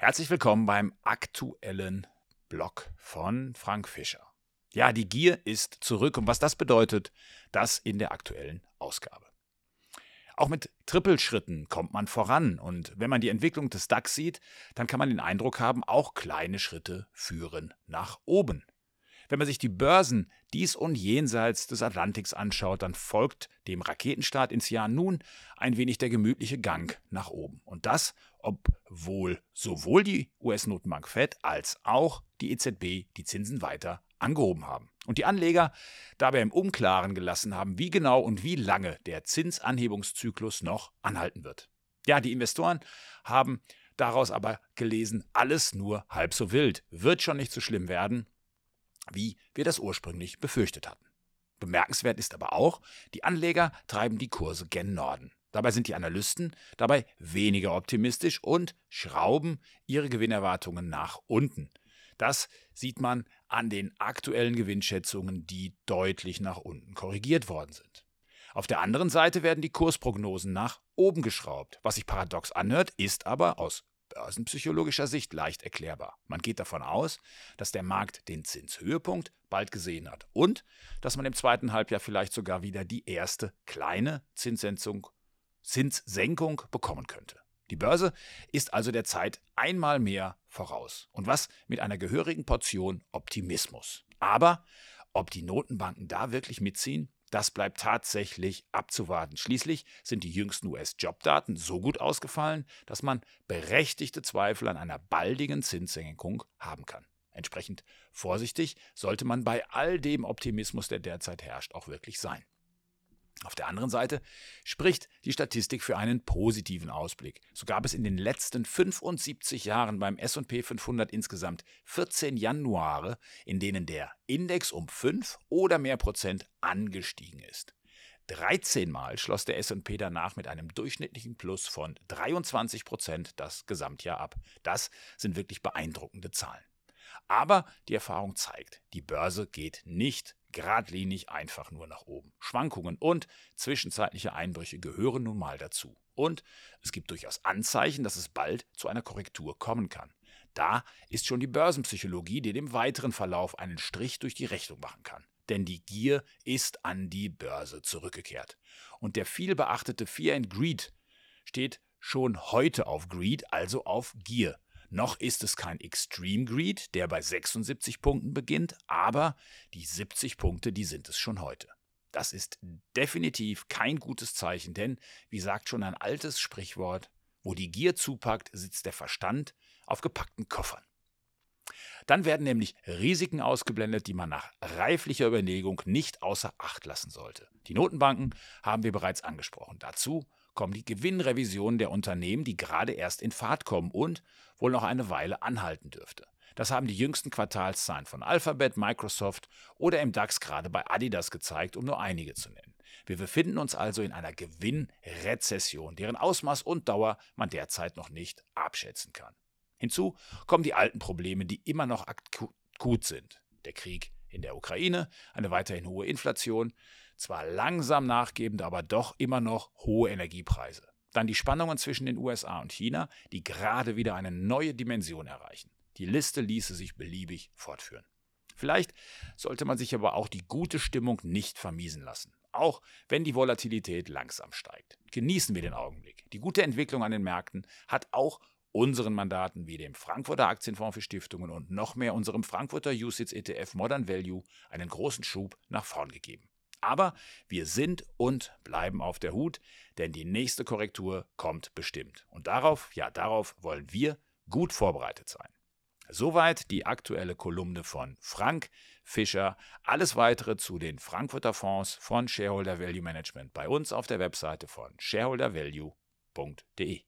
Herzlich willkommen beim aktuellen Blog von Frank Fischer. Ja, die Gier ist zurück und was das bedeutet, das in der aktuellen Ausgabe. Auch mit Trippelschritten kommt man voran und wenn man die Entwicklung des DAX sieht, dann kann man den Eindruck haben, auch kleine Schritte führen nach oben. Wenn man sich die Börsen dies und jenseits des Atlantiks anschaut, dann folgt dem Raketenstart ins Jahr nun ein wenig der gemütliche Gang nach oben. Und das, obwohl sowohl die US-Notenbank Fed als auch die EZB die Zinsen weiter angehoben haben. Und die Anleger dabei im Unklaren gelassen haben, wie genau und wie lange der Zinsanhebungszyklus noch anhalten wird. Ja, die Investoren haben daraus aber gelesen, alles nur halb so wild, wird schon nicht so schlimm werden wie wir das ursprünglich befürchtet hatten. Bemerkenswert ist aber auch, die Anleger treiben die Kurse gen Norden. Dabei sind die Analysten dabei weniger optimistisch und schrauben ihre Gewinnerwartungen nach unten. Das sieht man an den aktuellen Gewinnschätzungen, die deutlich nach unten korrigiert worden sind. Auf der anderen Seite werden die Kursprognosen nach oben geschraubt. Was sich paradox anhört, ist aber aus börsenpsychologischer Sicht leicht erklärbar. Man geht davon aus, dass der Markt den Zinshöhepunkt bald gesehen hat und dass man im zweiten Halbjahr vielleicht sogar wieder die erste kleine Zinssenkung, bekommen könnte. Die Börse ist also der Zeit einmal mehr voraus. Und was mit einer gehörigen Portion Optimismus. Aber ob die Notenbanken da wirklich mitziehen? Das bleibt tatsächlich abzuwarten. Schließlich sind die jüngsten US-Jobdaten so gut ausgefallen, dass man berechtigte Zweifel an einer baldigen Zinssenkung haben kann. Entsprechend vorsichtig sollte man bei all dem Optimismus, der derzeit herrscht, auch wirklich sein. Auf der anderen Seite spricht die Statistik für einen positiven Ausblick. So gab es in den letzten 75 Jahren beim SP 500 insgesamt 14 Januare, in denen der Index um 5 oder mehr Prozent angestiegen ist. 13 Mal schloss der SP danach mit einem durchschnittlichen Plus von 23 Prozent das Gesamtjahr ab. Das sind wirklich beeindruckende Zahlen. Aber die Erfahrung zeigt, die Börse geht nicht geradlinig einfach nur nach oben. Schwankungen und zwischenzeitliche Einbrüche gehören nun mal dazu. Und es gibt durchaus Anzeichen, dass es bald zu einer Korrektur kommen kann. Da ist schon die Börsenpsychologie, die dem weiteren Verlauf einen Strich durch die Rechnung machen kann. Denn die Gier ist an die Börse zurückgekehrt. Und der viel beachtete Fear and Greed steht schon heute auf Greed, also auf Gier. Noch ist es kein Extreme Greed, der bei 76 Punkten beginnt, aber die 70 Punkte, die sind es schon heute. Das ist definitiv kein gutes Zeichen, denn, wie sagt schon ein altes Sprichwort, wo die Gier zupackt, sitzt der Verstand auf gepackten Koffern. Dann werden nämlich Risiken ausgeblendet, die man nach reiflicher Überlegung nicht außer Acht lassen sollte. Die Notenbanken haben wir bereits angesprochen. Dazu kommen die Gewinnrevisionen der Unternehmen, die gerade erst in Fahrt kommen und wohl noch eine Weile anhalten dürfte. Das haben die jüngsten Quartalszahlen von Alphabet, Microsoft oder im DAX gerade bei Adidas gezeigt, um nur einige zu nennen. Wir befinden uns also in einer Gewinnrezession, deren Ausmaß und Dauer man derzeit noch nicht abschätzen kann. Hinzu kommen die alten Probleme, die immer noch akut sind. Der Krieg in der Ukraine, eine weiterhin hohe Inflation, zwar langsam nachgebend, aber doch immer noch hohe Energiepreise. Dann die Spannungen zwischen den USA und China, die gerade wieder eine neue Dimension erreichen. Die Liste ließe sich beliebig fortführen. Vielleicht sollte man sich aber auch die gute Stimmung nicht vermiesen lassen, auch wenn die Volatilität langsam steigt. Genießen wir den Augenblick. Die gute Entwicklung an den Märkten hat auch unseren Mandaten wie dem Frankfurter Aktienfonds für Stiftungen und noch mehr unserem Frankfurter USITS ETF Modern Value einen großen Schub nach vorn gegeben. Aber wir sind und bleiben auf der Hut, denn die nächste Korrektur kommt bestimmt. Und darauf, ja, darauf wollen wir gut vorbereitet sein. Soweit die aktuelle Kolumne von Frank Fischer. Alles weitere zu den Frankfurter Fonds von Shareholder Value Management bei uns auf der Webseite von shareholdervalue.de.